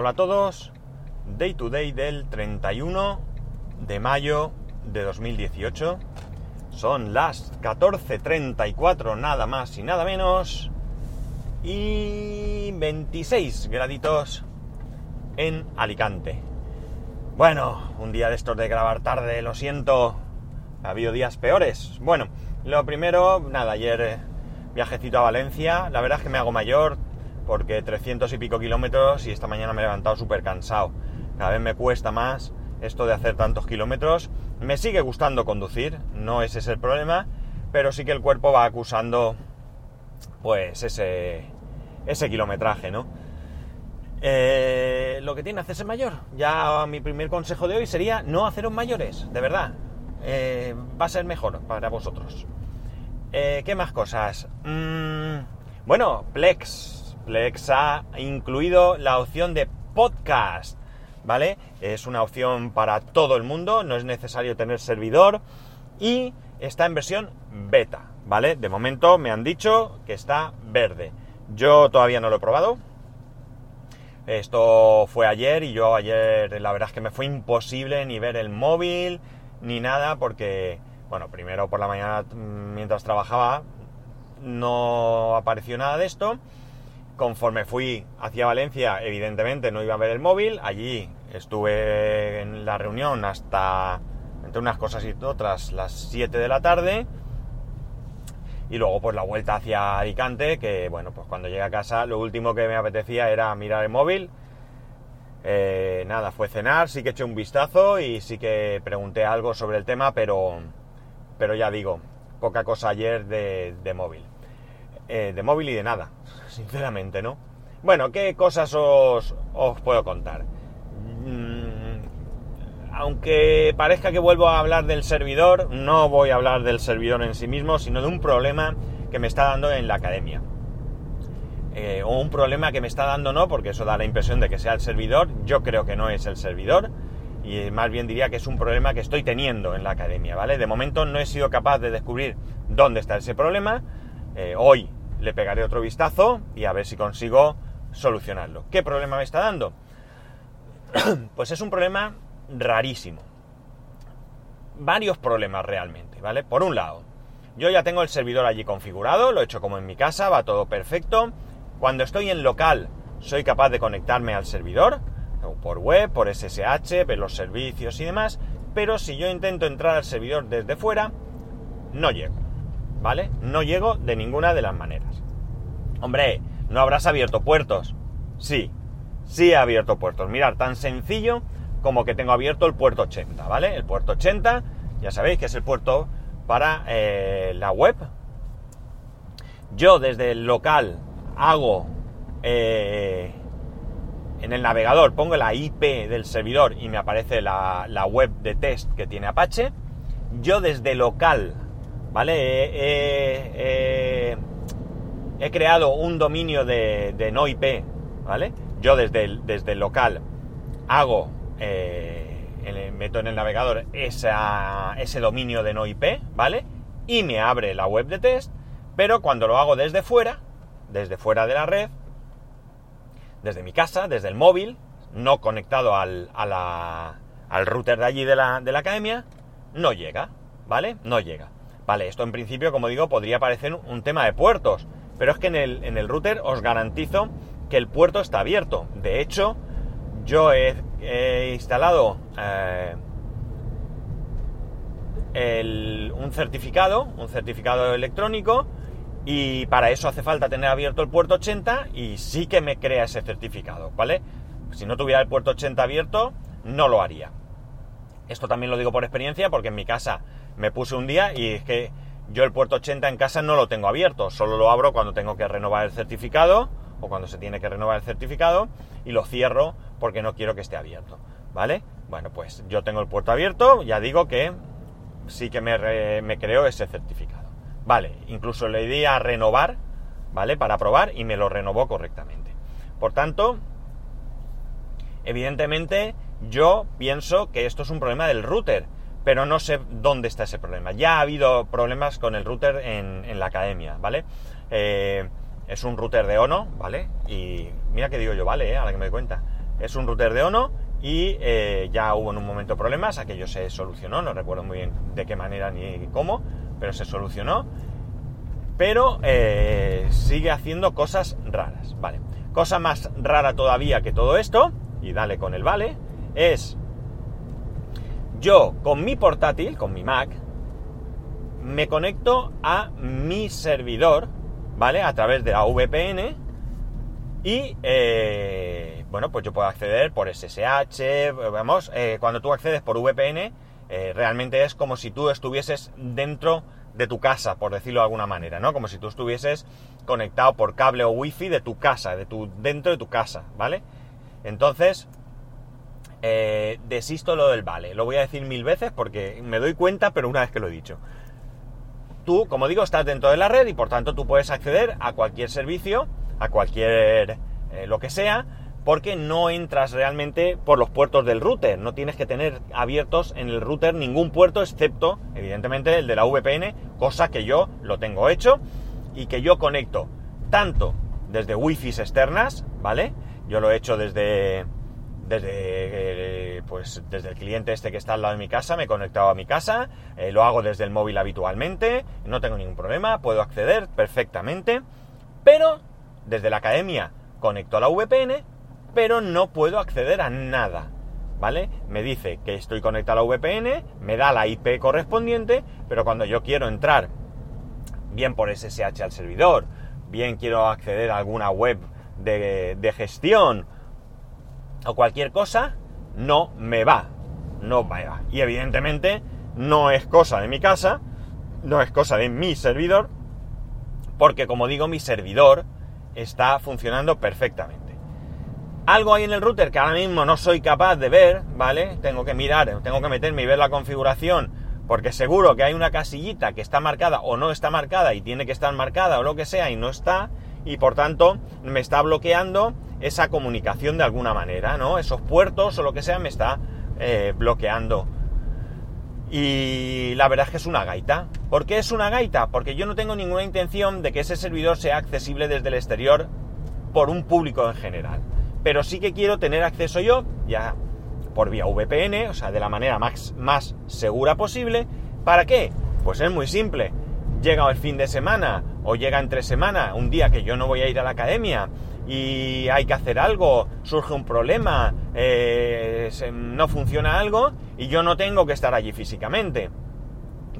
Hola a todos, Day to Day del 31 de mayo de 2018. Son las 14.34 nada más y nada menos. Y 26 graditos en Alicante. Bueno, un día de estos de grabar tarde, lo siento. Ha habido días peores. Bueno, lo primero, nada, ayer eh, viajecito a Valencia. La verdad es que me hago mayor porque 300 y pico kilómetros y esta mañana me he levantado súper cansado. Cada vez me cuesta más esto de hacer tantos kilómetros. Me sigue gustando conducir, no ese es el problema, pero sí que el cuerpo va acusando pues ese, ese kilometraje, ¿no? Eh, lo que tiene hacerse mayor. Ya mi primer consejo de hoy sería no haceros mayores, de verdad. Eh, va a ser mejor para vosotros. Eh, ¿Qué más cosas? Mm, bueno, Plex. Plex ha incluido la opción de podcast, ¿vale? Es una opción para todo el mundo, no es necesario tener servidor y está en versión beta, ¿vale? De momento me han dicho que está verde. Yo todavía no lo he probado. Esto fue ayer y yo ayer la verdad es que me fue imposible ni ver el móvil ni nada porque, bueno, primero por la mañana mm, mientras trabajaba no apareció nada de esto. Conforme fui hacia Valencia, evidentemente no iba a ver el móvil. Allí estuve en la reunión hasta, entre unas cosas y otras, las 7 de la tarde y luego pues la vuelta hacia Alicante, que bueno, pues cuando llegué a casa lo último que me apetecía era mirar el móvil. Eh, nada, fue cenar, sí que eché un vistazo y sí que pregunté algo sobre el tema, pero, pero ya digo, poca cosa ayer de, de móvil. Eh, de móvil y de nada, sinceramente, ¿no? Bueno, ¿qué cosas os, puedo contar? aunque parezca que vuelvo a hablar del servidor, no voy a hablar del servidor en sí mismo, sino de un problema que me está dando en la academia. Eh, o un problema que me está dando no, porque eso da la impresión de que sea el servidor, yo creo que no es el servidor, y más bien diría que es un problema que estoy teniendo en la academia, ¿vale? De momento no he sido capaz de descubrir dónde está ese problema, eh, hoy le pegaré otro vistazo y a ver si consigo solucionarlo. ¿Qué problema me está dando? pues es un problema rarísimo. Varios problemas realmente, ¿vale? Por un lado, yo ya tengo el servidor allí configurado, lo he hecho como en mi casa, va todo perfecto. Cuando estoy en local, soy capaz de conectarme al servidor, por web, por SSH, ver los servicios y demás, pero si yo intento entrar al servidor desde fuera, no llego, ¿vale? No llego de ninguna de las maneras. Hombre, ¿no habrás abierto puertos? Sí, sí he abierto puertos. Mirar, tan sencillo como que tengo abierto el puerto 80, ¿vale? El puerto 80, ya sabéis que es el puerto para eh, la web. Yo desde el local hago eh, en el navegador, pongo la IP del servidor y me aparece la, web de test que tiene Apache. Yo desde local, ¿vale? he creado un dominio de, no IP, ¿vale? Yo desde desde el local hago eh, meto en el navegador ese dominio de no IP, ¿vale? Y me abre la web de test, pero cuando lo hago desde fuera, desde fuera de la red, desde mi casa, desde el móvil, no conectado al, al router de allí de la, de la academia, no llega, ¿vale? No llega. Vale, esto en principio, como digo, podría parecer un tema de puertos, pero es que en el, en el router os garantizo que el puerto está abierto. De hecho, yo he, instalado eh, un certificado, un certificado electrónico, y para eso hace falta tener abierto el puerto 80 y sí que me crea ese certificado, ¿vale? Si no tuviera el puerto 80 abierto, no lo haría. Esto también lo digo por experiencia porque en mi casa me puse un día y es que yo el puerto 80 en casa no lo tengo abierto, solo lo abro cuando tengo que renovar el certificado o cuando se tiene que renovar el certificado y lo cierro porque no quiero que esté abierto, ¿vale? Bueno, pues yo tengo el puerto abierto, ya digo que sí que me, me creo ese certificado. Vale, incluso le di a renovar, ¿vale? Para probar y me lo renovó correctamente. Por tanto, evidentemente yo pienso que esto es un problema del router, pero no sé dónde está ese problema. Ya ha habido problemas con el router en, la academia, ¿vale? Eh, es un router de ONO, ¿vale? Y mira que digo yo, vale, ¿eh? a la que me doy cuenta. es un router de Ono y eh, ya hubo en un momento problemas, aquello se solucionó, no recuerdo muy bien de qué manera ni cómo, pero se solucionó. Pero eh, sigue haciendo cosas raras, ¿vale? Cosa más rara todavía que todo esto, y dale con el vale, es yo con mi portátil, con mi Mac, me conecto a mi servidor, ¿vale? A través de la VPN y, eh, bueno, pues yo puedo acceder por SSH, vamos, eh, cuando tú accedes por VPN, eh, realmente es como si tú estuvieses dentro de tu casa, por decirlo de alguna manera, ¿no? Como si tú estuvieses conectado por cable o wifi de tu casa, de tu, dentro de tu casa, ¿vale? Entonces, desisto lo del vale. Lo voy a decir mil veces porque me doy cuenta, pero una vez que lo he dicho. Tú, como digo, estás dentro de la red y por tanto tú puedes acceder a cualquier servicio a cualquier eh, lo que sea, porque no entras realmente por los puertos del router. No tienes que tener abiertos en el router ningún puerto excepto, evidentemente, el de la VPN, cosa que yo lo tengo hecho y que yo conecto tanto desde wifi externas, ¿vale? Yo lo he hecho desde desde eh, pues desde el cliente este que está al lado de mi casa, me he conectado a mi casa, eh, lo hago desde el móvil habitualmente, no tengo ningún problema, puedo acceder perfectamente, pero desde la academia conecto a la VPN, pero no puedo acceder a nada. ¿Vale? Me dice que estoy conectado a la VPN, me da la IP correspondiente, pero cuando yo quiero entrar, bien por SSH al servidor, bien quiero acceder a alguna web de, de gestión o cualquier cosa, no me va. No me va. Y evidentemente no es cosa de mi casa, no es cosa de mi servidor, porque como digo, mi servidor está funcionando perfectamente. Algo hay en el router que ahora mismo no soy capaz de ver, ¿vale? Tengo que mirar, tengo que meterme y ver la configuración, porque seguro que hay una casillita que está marcada o no está marcada y tiene que estar marcada o lo que sea y no está, y por tanto me está bloqueando esa comunicación de alguna manera, ¿no? Esos puertos o lo que sea me está eh, bloqueando. Y la verdad es que es una gaita. ¿Por qué es una gaita? Porque yo no tengo ninguna intención de que ese servidor sea accesible desde el exterior por un público en general. Pero sí que quiero tener acceso yo, ya por vía VPN, o sea, de la manera más, más segura posible. ¿Para qué? Pues es muy simple. Llega el fin de semana o llega entre semana, un día que yo no voy a ir a la academia y hay que hacer algo, surge un problema, eh, no funciona algo y yo no tengo que estar allí físicamente.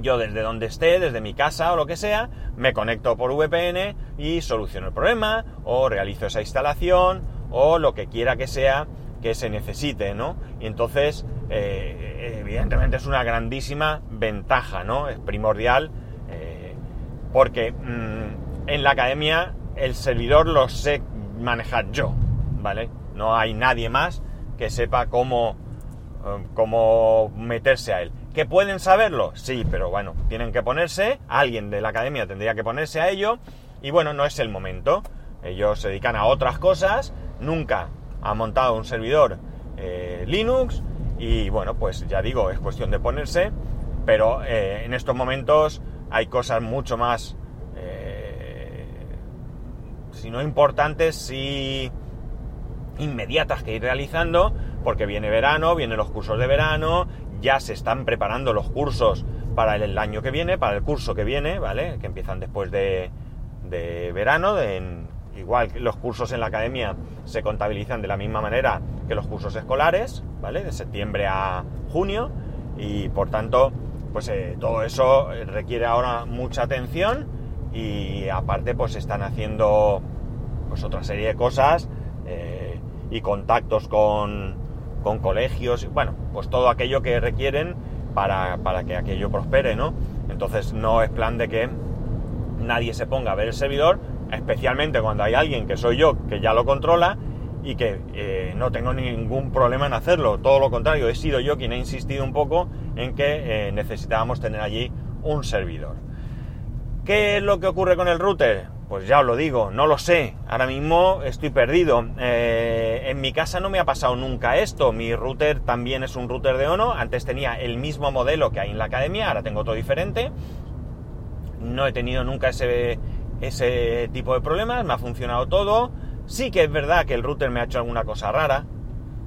Yo desde donde esté, desde mi casa o lo que sea, me conecto por VPN y soluciono el problema o realizo esa instalación o lo que quiera que sea que se necesite, ¿no? Y entonces, eh, evidentemente es una grandísima ventaja, ¿no? Es primordial eh, porque mm, en la academia el servidor lo sé manejar yo, ¿vale? No hay nadie más que sepa cómo, eh, cómo meterse a él. ¿Que pueden saberlo? Sí, pero bueno, tienen que ponerse, alguien de la academia tendría que ponerse a ello, y bueno, no es el momento. Ellos se dedican a otras cosas, nunca han montado un servidor eh, Linux, y bueno, pues ya digo, es cuestión de ponerse, pero eh, en estos momentos hay cosas mucho más si no importantes, sí inmediatas que ir realizando, porque viene verano, vienen los cursos de verano, ya se están preparando los cursos para el año que viene, para el curso que viene, ¿vale? Que empiezan después de, verano. igual que los cursos en la academia se contabilizan de la misma manera que los cursos escolares, ¿vale? De septiembre a junio. Y por tanto, pues eh, todo eso requiere ahora mucha atención y aparte pues están haciendo pues otra serie de cosas eh, y contactos con, con colegios, bueno, pues todo aquello que requieren para, para, que aquello prospere, ¿no? Entonces no es plan de que nadie se ponga a ver el servidor, especialmente cuando hay alguien que soy yo que ya lo controla y que eh, no tengo ningún problema en hacerlo. Todo lo contrario, he sido yo quien ha insistido un poco en que eh, necesitábamos tener allí un servidor. ¿Qué es lo que ocurre con el router? Pues ya os lo digo, no lo sé. Ahora mismo estoy perdido. Eh, en mi casa no me ha pasado nunca esto. Mi router también es un router de Ono. Antes tenía el mismo modelo que hay en la academia, ahora tengo todo diferente. No he tenido nunca ese, ese tipo de problemas, me ha funcionado todo. Sí que es verdad que el router me ha hecho alguna cosa rara.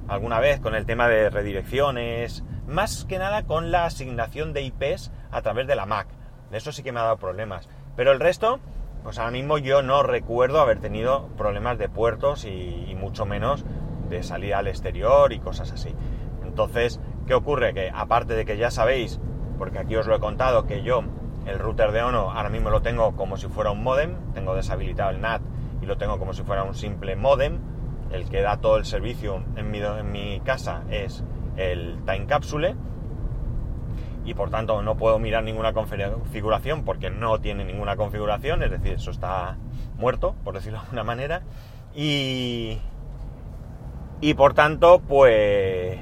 alguna vez con el tema de redirecciones, más que nada con la asignación de IPs a través de la Mac. Eso sí que me ha dado problemas. Pero el resto, pues ahora mismo yo no recuerdo haber tenido problemas de puertos y, mucho menos de salida al exterior y cosas así. Entonces, ¿qué ocurre? Que aparte de que ya sabéis, porque aquí os lo he contado, que yo el router de Ono ahora mismo lo tengo como si fuera un modem, tengo deshabilitado el NAT y lo tengo como si fuera un simple modem, el que da todo el servicio en mi, en mi casa es el Time Capsule y por tanto no puedo mirar ninguna configuración porque no tiene ninguna configuración, es decir, eso está muerto, por decirlo de alguna manera, y, y por tanto, pues,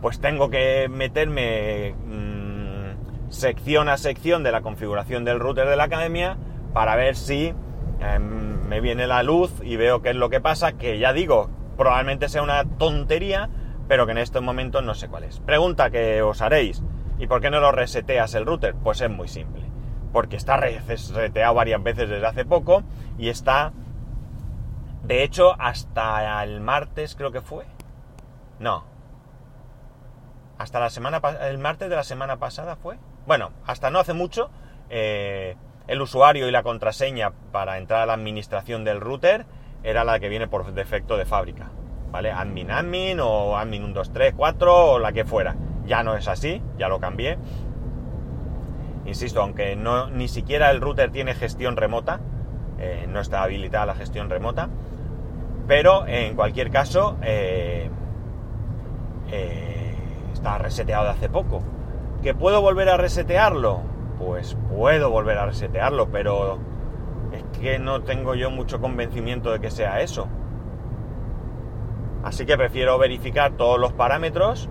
pues tengo que meterme mmm, sección a sección de la configuración del router de la academia para ver si eh, me viene la luz y veo qué es lo que pasa, que ya digo, probablemente sea una tontería, pero que en estos momentos no sé cuál es. Pregunta que os haréis. ¿Y por qué no lo reseteas el router? Pues es muy simple. Porque está reseteado varias veces desde hace poco y está, de hecho, hasta el martes creo que fue. No. Hasta la semana el martes de la semana pasada fue. Bueno, hasta no hace mucho, eh, el usuario y la contraseña para entrar a la administración del router era la que viene por defecto de fábrica. ¿Vale? Admin admin o admin 1, 2, 3, 4 o la que fuera. Ya no es así, ya lo cambié. Insisto, aunque no, ni siquiera el router tiene gestión remota, eh, no está habilitada la gestión remota, pero en cualquier caso eh, eh, está reseteado de hace poco. ¿Que puedo volver a resetearlo? Pues puedo volver a resetearlo, pero es que no tengo yo mucho convencimiento de que sea eso. Así que prefiero verificar todos los parámetros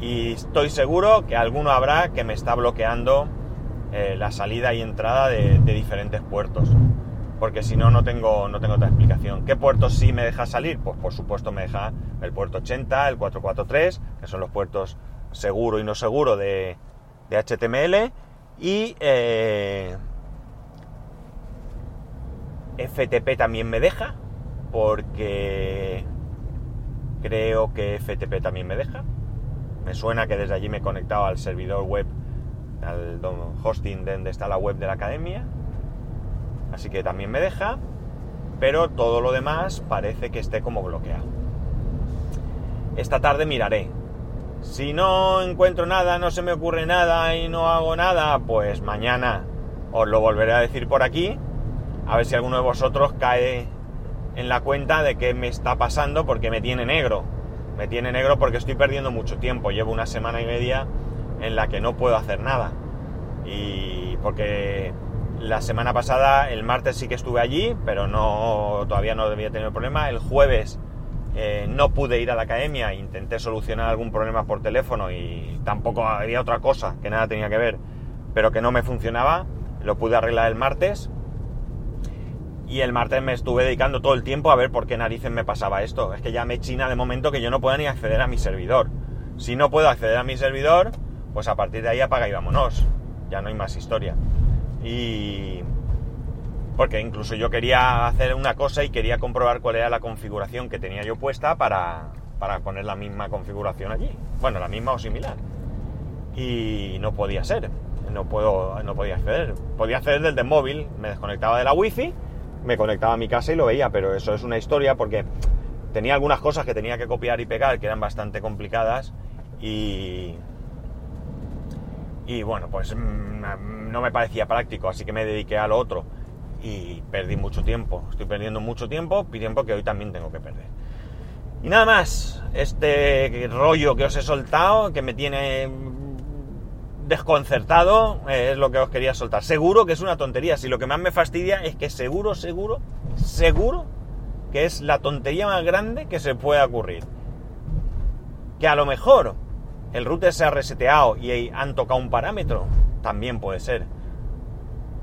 y estoy seguro que alguno habrá que me está bloqueando eh, la salida y entrada de, diferentes puertos. Porque si no, no tengo, no tengo otra explicación. ¿Qué puertos sí me deja salir? Pues por supuesto me deja el puerto 80, el 443, que son los puertos seguro y no seguro de, HTML. Y eh, FTP también me deja, porque creo que FTP también me deja. Me suena que desde allí me he conectado al servidor web, al hosting donde está la web de la academia. Así que también me deja. Pero todo lo demás parece que esté como bloqueado. Esta tarde miraré. Si no encuentro nada, no se me ocurre nada y no hago nada, pues mañana os lo volveré a decir por aquí. A ver si alguno de vosotros cae en la cuenta de qué me está pasando porque me tiene negro me tiene negro porque estoy perdiendo mucho tiempo. Llevo una semana y media en la que no puedo hacer nada. Y porque la semana pasada, el martes sí que estuve allí, pero no todavía no debía tener problema. El jueves eh, no pude ir a la academia, intenté solucionar algún problema por teléfono y tampoco había otra cosa que nada tenía que ver, pero que no me funcionaba. Lo pude arreglar el martes y el martes me estuve dedicando todo el tiempo a ver por qué narices me pasaba esto. Es que ya me china de momento que yo no puedo ni acceder a mi servidor. Si no puedo acceder a mi servidor, pues a partir de ahí apaga y vámonos. Ya no hay más historia. Y... Porque incluso yo quería hacer una cosa y quería comprobar cuál era la configuración que tenía yo puesta para, para poner la misma configuración allí. Bueno, la misma o similar. Y no podía ser. No, puedo, no podía acceder. Podía acceder desde el móvil. Me desconectaba de la wifi me conectaba a mi casa y lo veía, pero eso es una historia porque tenía algunas cosas que tenía que copiar y pegar que eran bastante complicadas y... Y bueno, pues mm, no me parecía práctico, así que me dediqué a lo otro y perdí mucho tiempo. Estoy perdiendo mucho tiempo, tiempo que hoy también tengo que perder. Y nada más, este rollo que os he soltado, que me tiene desconcertado, eh, es lo que os quería soltar. Seguro que es una tontería. Si lo que más me fastidia es que seguro, seguro, seguro que es la tontería más grande que se pueda ocurrir. Que a lo mejor el router se ha reseteado y han tocado un parámetro, también puede ser.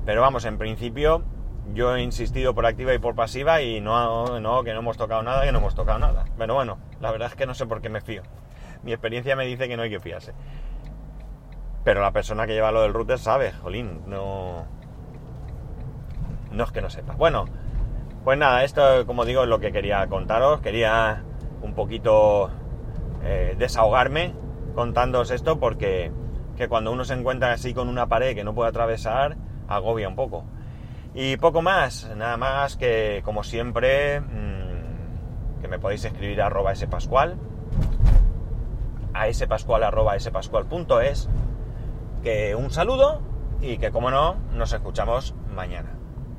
Pero vamos, en principio yo he insistido por activa y por pasiva y no, no, que no hemos tocado nada, que no hemos tocado nada. Pero bueno, la verdad es que no sé por qué me fío. Mi experiencia me dice que no hay que fiarse. Pero la persona que lleva lo del router sabe, jolín, no. No es que no sepa. Bueno, pues nada, esto, como digo, es lo que quería contaros. Quería un poquito eh, desahogarme contándoos esto porque que cuando uno se encuentra así con una pared que no puede atravesar, agobia un poco. Y poco más, nada más que como siempre, mmm, que me podéis escribir a arroba spascual, a spascual arroba spascual.es, que un saludo y que como no, nos escuchamos mañana.